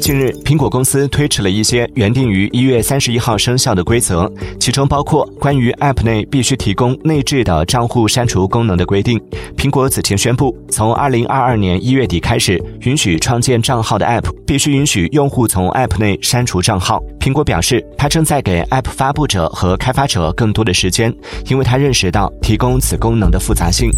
近日苹果公司推迟了一些原定于一月三十一号生效的规则其中包括关于 app 内必须提供内置的账户删除功能的规定。苹果此前宣布从二零二二年一月底开始允许创建账号的 app 必须允许用户从 app 内删除账号。苹果表示它正在给 app 发布者和开发者更多的时间因为它认识到提供此功能的复杂性。